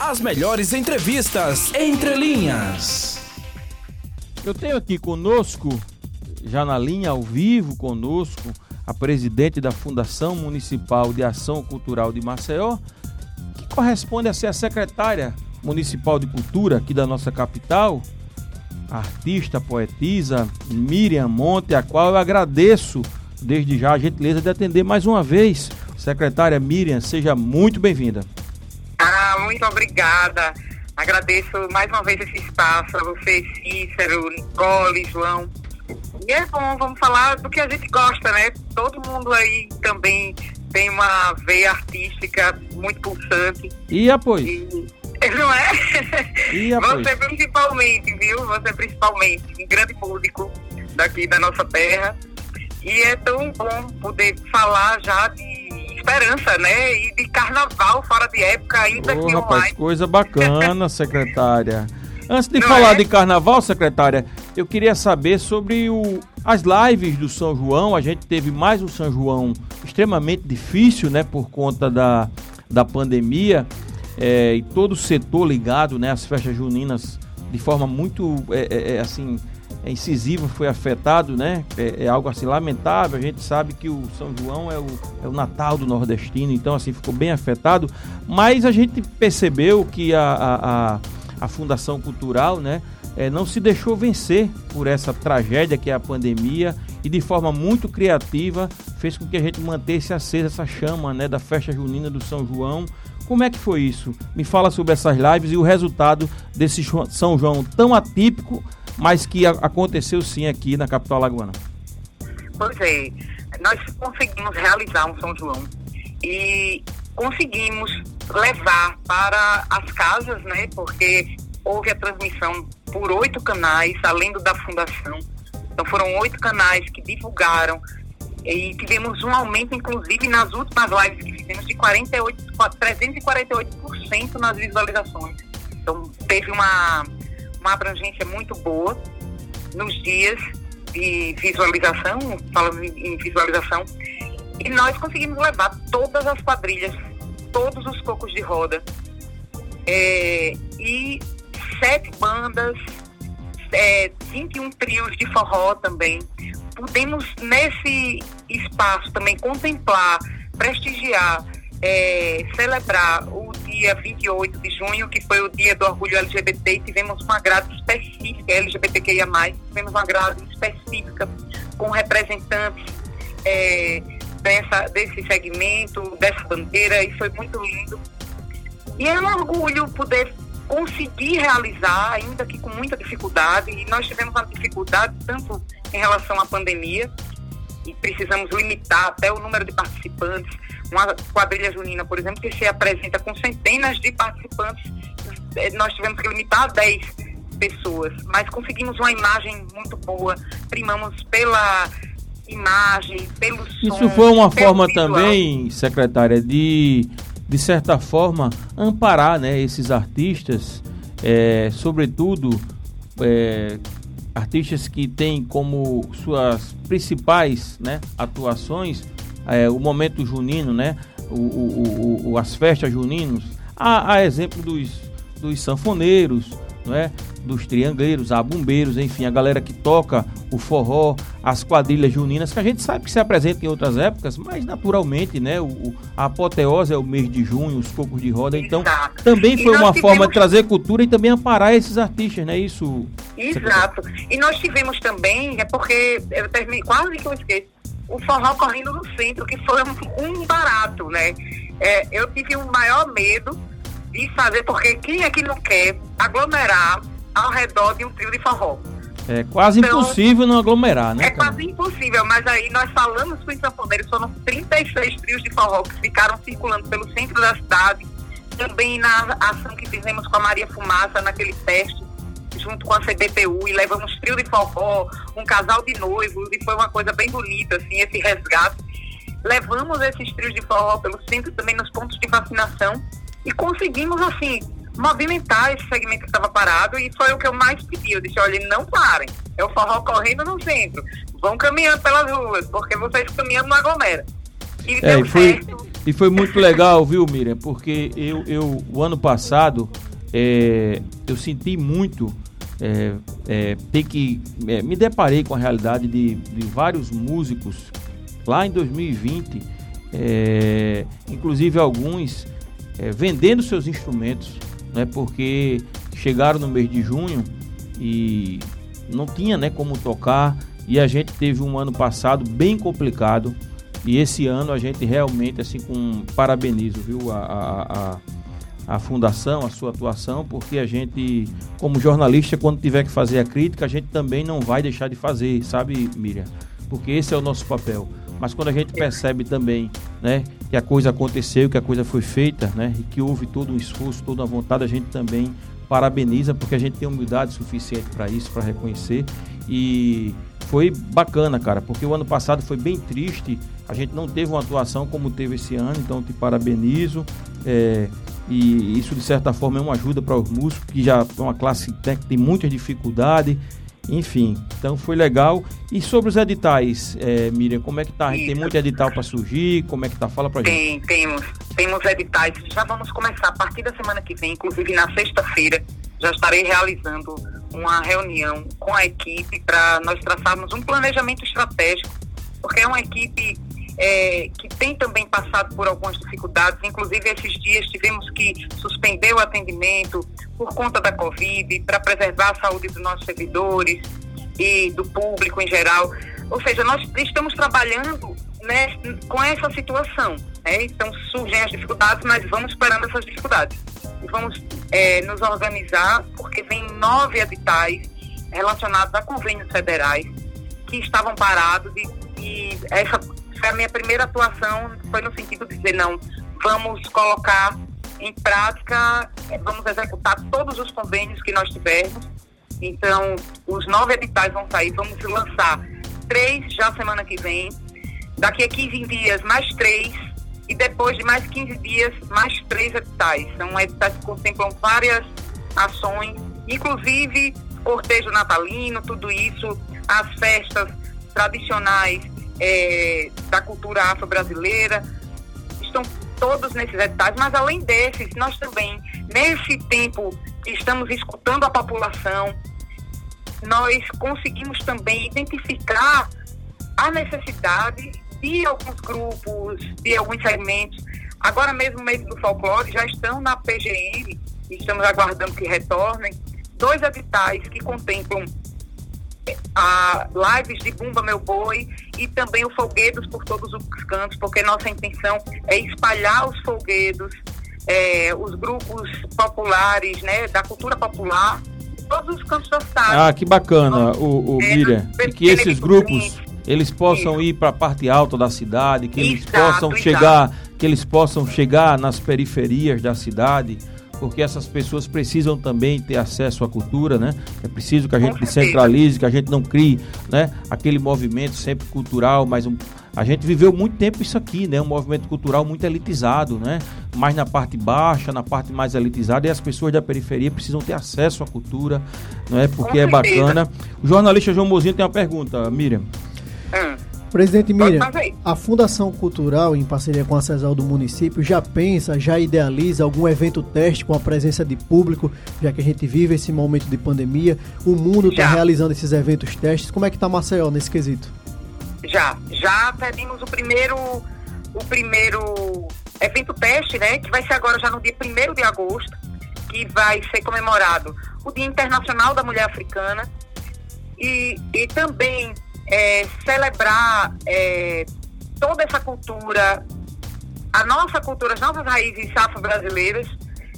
As melhores entrevistas entre linhas. Eu tenho aqui conosco, já na linha ao vivo conosco, a presidente da Fundação Municipal de Ação Cultural de Maceió, que corresponde a ser a secretária municipal de cultura aqui da nossa capital, a artista, poetisa Miriam Monte, a qual eu agradeço desde já a gentileza de atender mais uma vez. Secretária Miriam, seja muito bem-vinda. Muito obrigada. Agradeço mais uma vez esse espaço a você, Cícero, Nicole, João. E é bom, vamos falar do que a gente gosta, né? Todo mundo aí também tem uma veia artística muito pulsante. E apoio? E, não é? E apoio? Você principalmente, viu? Você principalmente, um grande público daqui da nossa terra. E é tão bom poder falar já de esperança, né? E de carnaval fora de época ainda oh, que rapaz, online. coisa bacana, secretária. Antes de Não falar é? de carnaval, secretária, eu queria saber sobre o, as lives do São João. A gente teve mais um São João extremamente difícil, né? Por conta da, da pandemia. É, e todo o setor ligado, né? As festas juninas de forma muito, é, é, é assim, incisiva foi afetado, né? É, é, algo assim lamentável. A gente sabe que o São João é o, é o Natal do nordestino, então assim ficou bem afetado. Mas a gente percebeu que a, a, a, a Fundação Cultural, né? É, não se deixou vencer por essa tragédia que é a pandemia e de forma muito criativa fez com que a gente mantesse acesa essa chama né, da festa junina do São João. Como é que foi isso? Me fala sobre essas lives e o resultado desse São João tão atípico, mas que aconteceu sim aqui na capital alagoana. Pois é, nós conseguimos realizar um São João e conseguimos levar para as casas, né? Porque houve a transmissão por oito canais, além do da fundação. Então foram oito canais que divulgaram e tivemos um aumento, inclusive, nas últimas lives que fizemos de 48, 348% nas visualizações. Então teve uma uma abrangência muito boa nos dias de visualização, falando em visualização, e nós conseguimos levar todas as quadrilhas, todos os cocos de roda, é, e sete bandas, é, 21 trios de forró também. Pudemos, nesse espaço, também contemplar, prestigiar, é, celebrar o dia 28 de junho, que foi o dia do orgulho LGBT, e tivemos uma grade específica, LGBTQIA+, tivemos uma grade específica com representantes é, dessa, desse segmento, dessa bandeira, e foi muito lindo. E é um orgulho poder conseguir realizar, ainda que com muita dificuldade, e nós tivemos uma dificuldade tanto em relação à pandemia, e precisamos limitar até o número de participantes. Uma quadrilha junina, por exemplo, que se apresenta com centenas de participantes, eh, nós tivemos que limitar a 10 pessoas, mas conseguimos uma imagem muito boa, primamos pela imagem, pelo som. Isso foi uma forma visual. também, secretária, de, de certa forma, amparar né, esses artistas, é, sobretudo é, artistas que têm como suas principais né, atuações é, o momento junino, né, o, o, o, as festas juninos, a, a exemplo dos, dos sanfoneiros, não é? dos triangueiros, a bombeiros, enfim, a galera que toca o forró, as quadrilhas juninas, que a gente sabe que se apresenta em outras épocas, mas naturalmente, né, o, a apoteose é o mês de junho, os cocos de roda, então Exato. também foi uma tivemos... forma de trazer cultura e também amparar esses artistas, né, isso... Exato, e nós tivemos também, é porque eu terminei, quase que eu esqueço, o forró correndo no centro, que foi um, barato, né, é, eu tive o um maior medo de fazer, porque quem é que não quer aglomerar ao redor de um trio de forró? É quase então, impossível não aglomerar, né? É cara? quase impossível, mas aí nós falamos com os sanfoneiros, foram 36 trios de forró que ficaram circulando pelo centro da cidade, também na ação que fizemos com a Maria Fumaça, naquele teste, junto com a CBTU, e levamos trio de forró, um casal de noivos, e foi uma coisa bem bonita, assim, esse resgate. Levamos esses trios de forró pelo centro, também nos pontos de vacinação, e conseguimos, assim, movimentar esse segmento que estava parado e foi o que eu mais pedi. Eu disse, olha, não parem. É o forró correndo no centro. Vão caminhando pelas ruas, porque vocês caminhando não aglomera. E é, foi, E foi muito legal, viu, Miriam? Porque eu, eu o ano passado, é, eu senti muito é, é, ter que. É, me deparei com a realidade de, de vários músicos lá em 2020, é, inclusive alguns é, vendendo seus instrumentos, né, porque chegaram no mês de junho e não tinha né, como tocar. E a gente teve um ano passado bem complicado. E esse ano a gente realmente, assim, com parabenizo, viu, a, a, a a fundação, a sua atuação, porque a gente, como jornalista, quando tiver que fazer a crítica, a gente também não vai deixar de fazer, sabe, Miriam? Porque esse é o nosso papel. Mas quando a gente percebe também, né, que a coisa aconteceu, que a coisa foi feita, né, e que houve todo um esforço, toda a vontade, a gente também parabeniza, porque a gente tem humildade suficiente para isso, para reconhecer. E foi bacana, cara, porque o ano passado foi bem triste. A gente não teve uma atuação como teve esse ano, então te parabenizo. É, e isso de certa forma é uma ajuda para os músicos que já é uma classe que tem muita dificuldade. Enfim, então foi legal. E sobre os editais, é, Miriam, como é que tá? Tem muito edital para surgir? Como é que tá? Fala pra tem, gente. Tem, temos. Temos editais. Já vamos começar a partir da semana que vem, inclusive na sexta-feira, já estarei realizando uma reunião com a equipe para nós traçarmos um planejamento estratégico, porque é uma equipe é, que tem também passado por algumas dificuldades. Inclusive, esses dias tivemos que suspender o atendimento por conta da Covid, para preservar a saúde dos nossos servidores e do público em geral. Ou seja, nós estamos trabalhando né, com essa situação. Né? Então, surgem as dificuldades, mas vamos superando essas dificuldades. E vamos é, nos organizar, porque vem nove editais relacionados a convênios federais que estavam parados e, e essa a minha primeira atuação foi no sentido de dizer, não, vamos colocar em prática, eh, vamos executar todos os convênios que nós tivermos. Então, os nove editais vão sair, vamos lançar três já semana que vem. Daqui a 15 dias, mais três. E depois de mais 15 dias, mais três editais. São editais que contemplam várias ações, inclusive cortejo natalino, tudo isso, as festas tradicionais é, da cultura afro-brasileira, estão todos nesses editais, mas além desses, nós também, nesse tempo que estamos escutando a população, nós conseguimos também identificar a necessidade de alguns grupos, de alguns segmentos. Agora mesmo, meio do folclore, já estão na PGM, estamos aguardando que retornem, dois editais que contemplam a lives de Bumba Meu Boi e também o Folguedos por todos os cantos, porque nossa intenção é espalhar os folguedos, é, os grupos populares, né, da cultura popular, todos os cantos da cidade. Ah, que bacana, o, o é, Miriam, e que esses grupos eles possam Isso. ir para a parte alta da cidade, que eles exato, possam exato. chegar, que eles possam chegar nas periferias da cidade porque essas pessoas precisam também ter acesso à cultura, né? É preciso que a gente descentralize, que a gente não crie, né? Aquele movimento sempre cultural, mas um, a gente viveu muito tempo isso aqui, né? Um movimento cultural muito elitizado, né? Mais na parte baixa, na parte mais elitizada, e as pessoas da periferia precisam ter acesso à cultura, não é? Porque é bacana. O jornalista João Mozinho tem uma pergunta, Miriam. Presidente Miriam, a Fundação Cultural, em parceria com a CESAL do município, já pensa, já idealiza algum evento teste com a presença de público, já que a gente vive esse momento de pandemia, o mundo está realizando esses eventos testes. Como é que está Maceió nesse quesito? Já, já pedimos o primeiro, o primeiro evento teste, né, que vai ser agora já no dia 1 de agosto, que vai ser comemorado o Dia Internacional da Mulher Africana e, e também é, celebrar é, toda essa cultura, a nossa cultura, as nossas raízes afro-brasileiras.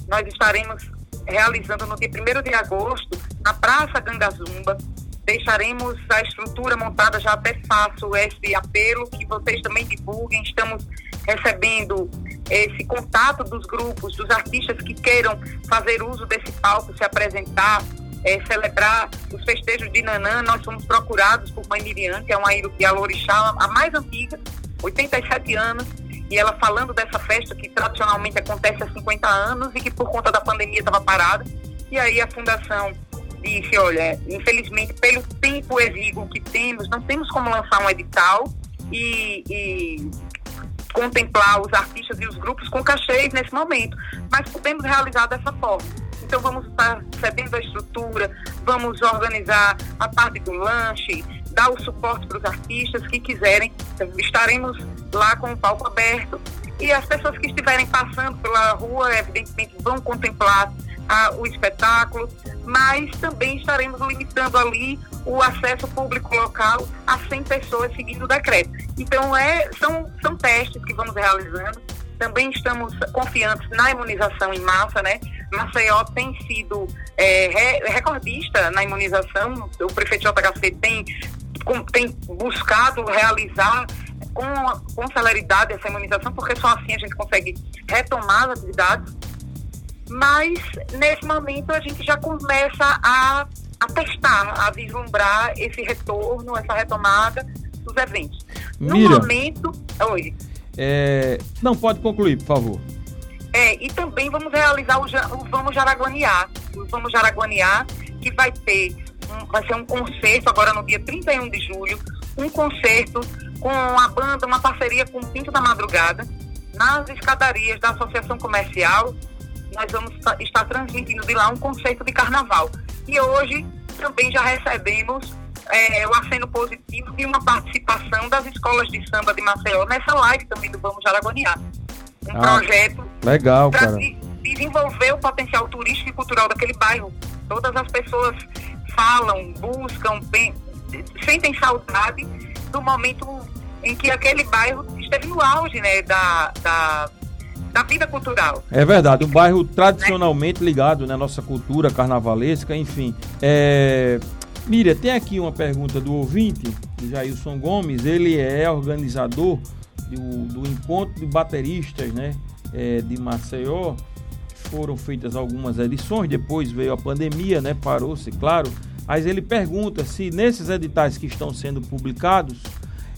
Nós estaremos realizando no dia 1 de agosto, na Praça Gangazumba. Deixaremos a estrutura montada, já até faço esse apelo, que vocês também divulguem. Estamos recebendo esse contato dos grupos, dos artistas que queiram fazer uso desse palco, se apresentar, é, celebrar os festejos de Nanã, nós fomos procurados por Mãe Miriam, que é uma Iarorixá, a mais antiga, 87 anos, e ela falando dessa festa que tradicionalmente acontece há 50 anos e que por conta da pandemia estava parada. E aí a fundação disse, olha, infelizmente pelo tempo exíguo que temos, não temos como lançar um edital e, e contemplar os artistas e os grupos com cachês nesse momento, mas podemos realizar dessa forma. Então vamos estar cedendo a estrutura, vamos organizar a parte do lanche, dar o suporte para os artistas que quiserem. Então, estaremos lá com o palco aberto e as pessoas que estiverem passando pela rua, evidentemente, vão contemplar ah, o espetáculo, mas também estaremos limitando ali o acesso público local a 100 pessoas seguindo o decreto. Então, é, são, são testes que vamos realizando. Também estamos confiantes na imunização em massa, né? Maceió tem sido é, recordista na imunização, o prefeito JHC tem, tem buscado realizar com, com celeridade essa imunização, porque só assim a gente consegue retomar as atividades. Mas, nesse momento, a gente já começa a, a testar, a vislumbrar esse retorno, essa retomada dos eventos. Mira, no momento. Oi. É, não, pode concluir, por favor. E também vamos realizar o, o Vamos Jaraguaniar. O Vamos Jaraguaniar, que vai ter, um, vai ser um concerto agora no dia 31 de julho, um concerto com a banda, uma parceria com o Pinto da Madrugada, nas escadarias da Associação Comercial. Nós vamos estar transmitindo de lá um concerto de carnaval. E hoje também já recebemos é, o aceno positivo de uma participação das escolas de samba de Maceió nessa live também do Vamos Jaraguaniar. Um ah, projeto legal, para de, desenvolver o potencial turístico e cultural daquele bairro. Todas as pessoas falam, buscam, bem, sentem saudade do momento em que aquele bairro esteve no auge né, da, da, da vida cultural. É verdade, um bairro tradicionalmente ligado na né, nossa cultura carnavalesca, enfim. É... Miriam, tem aqui uma pergunta do ouvinte, o Jailson Gomes, ele é organizador do, do encontro de bateristas né, é, de Maceió. Foram feitas algumas edições, depois veio a pandemia, né, parou-se, claro. Mas ele pergunta se nesses editais que estão sendo publicados,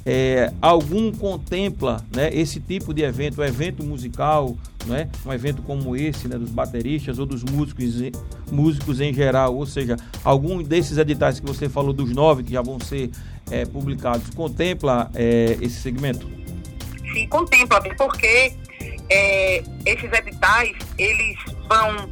é, algum contempla né, esse tipo de evento, um evento musical, né, um evento como esse, né, dos bateristas ou dos músicos, músicos em geral, ou seja, algum desses editais que você falou, dos nove que já vão ser é, publicados, contempla é, esse segmento? Sim, contempla, porque é, esses editais, eles vão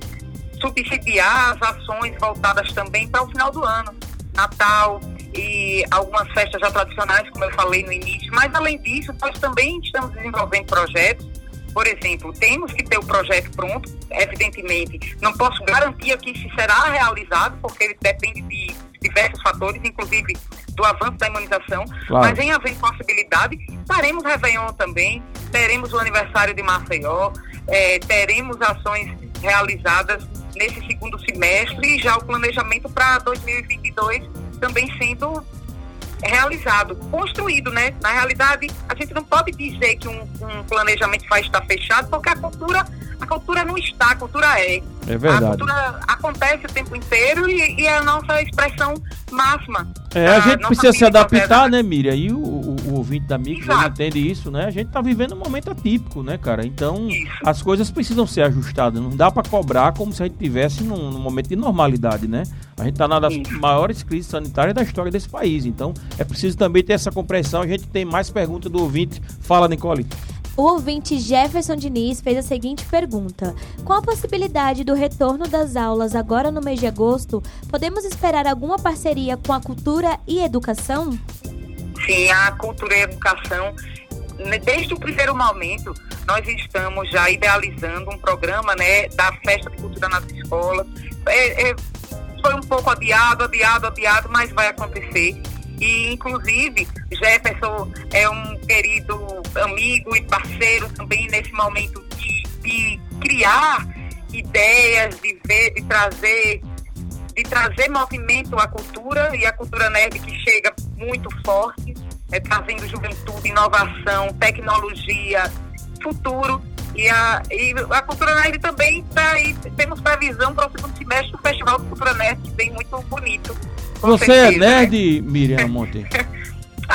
subsidiar as ações voltadas também para o final do ano, Natal, e algumas festas já tradicionais, como eu falei no início. Mas, além disso, nós também estamos desenvolvendo projetos. Por exemplo, temos que ter o projeto pronto, evidentemente. Não posso garantir aqui se será realizado, porque ele depende de diversos fatores, inclusive do avanço da imunização. Claro. Mas, em havendo possibilidade, faremos Réveillon também, teremos o aniversário de Maceió, é, teremos ações realizadas nesse segundo semestre e já o planejamento para 2022 também sendo realizado, construído, né? Na realidade, a gente não pode dizer que um, um planejamento vai estar fechado, porque a cultura a cultura não está, a cultura é. É verdade. A cultura acontece o tempo inteiro e, e é a nossa expressão máxima. É, a gente precisa se adaptar, né, Miriam? E o, o, o ouvinte da Mix entende isso, né? A gente está vivendo um momento atípico, né, cara? Então, isso. as coisas precisam ser ajustadas. Não dá para cobrar como se a gente tivesse num, num, momento de normalidade, né? A gente está na das isso. maiores crises sanitárias da história desse país. Então, é preciso também ter essa compreensão. A gente tem mais perguntas do ouvinte. Fala, Nicole. O ouvinte Jefferson Diniz fez a seguinte pergunta: Com a possibilidade do retorno das aulas agora no mês de agosto, podemos esperar alguma parceria com a cultura e educação? Sim, a cultura e a educação. Né, desde o primeiro momento, nós estamos já idealizando um programa né, da Festa de Cultura nas escolas. É, é, foi um pouco adiado, adiado, adiado, mas vai acontecer. E, inclusive, Jefferson é um querido amigo e parceiro também nesse momento de, de criar ideias, de ver, de trazer de trazer movimento à cultura e a cultura nerd que chega muito forte, é, trazendo juventude, inovação, tecnologia, futuro. E a, e a Cultura Nerd também está aí, temos previsão para o segundo semestre do Festival de Cultura Nerd, que vem muito bonito. Você é certeza, é nerd, né? Miriam Monte?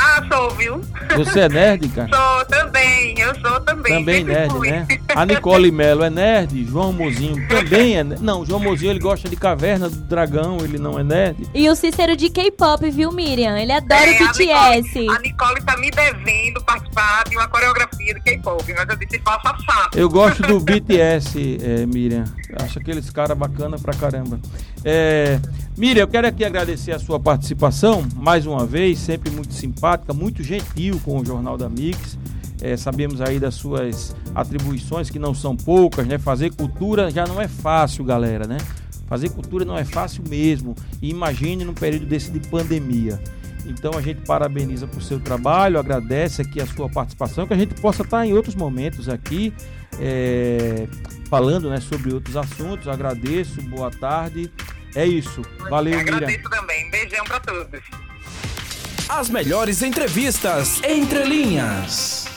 Ah, sou, viu? Você é nerd, cara? Sou também, eu sou também. Também nerd, fui. né? A Nicole Melo é nerd, João Mozinho também é nerd. Não, João Mozinho ele gosta de Caverna do Dragão, ele não é nerd. E o Cícero de K-pop, viu, Miriam? Ele adora é, o BTS. A Nicole, a Nicole tá me devendo participar de uma coreografia de K-pop, mas eu disse faça fato. Eu gosto do BTS, é, Miriam. Acho aqueles caras bacana pra caramba. É, Miriam, eu quero aqui agradecer a sua participação, mais uma vez, sempre muito simpática, muito gentil com o Jornal da Mix. É, sabemos aí das suas atribuições, que não são poucas, né? Fazer cultura já não é fácil, galera, né? Fazer cultura não é fácil mesmo. E imagine num período desse de pandemia. Então a gente parabeniza por seu trabalho, agradece aqui a sua participação, que a gente possa estar em outros momentos aqui é, falando né, sobre outros assuntos. Agradeço, boa tarde. É isso. Valeu, Miriam. Agradeço também. Beijão para todos. As melhores entrevistas entre linhas.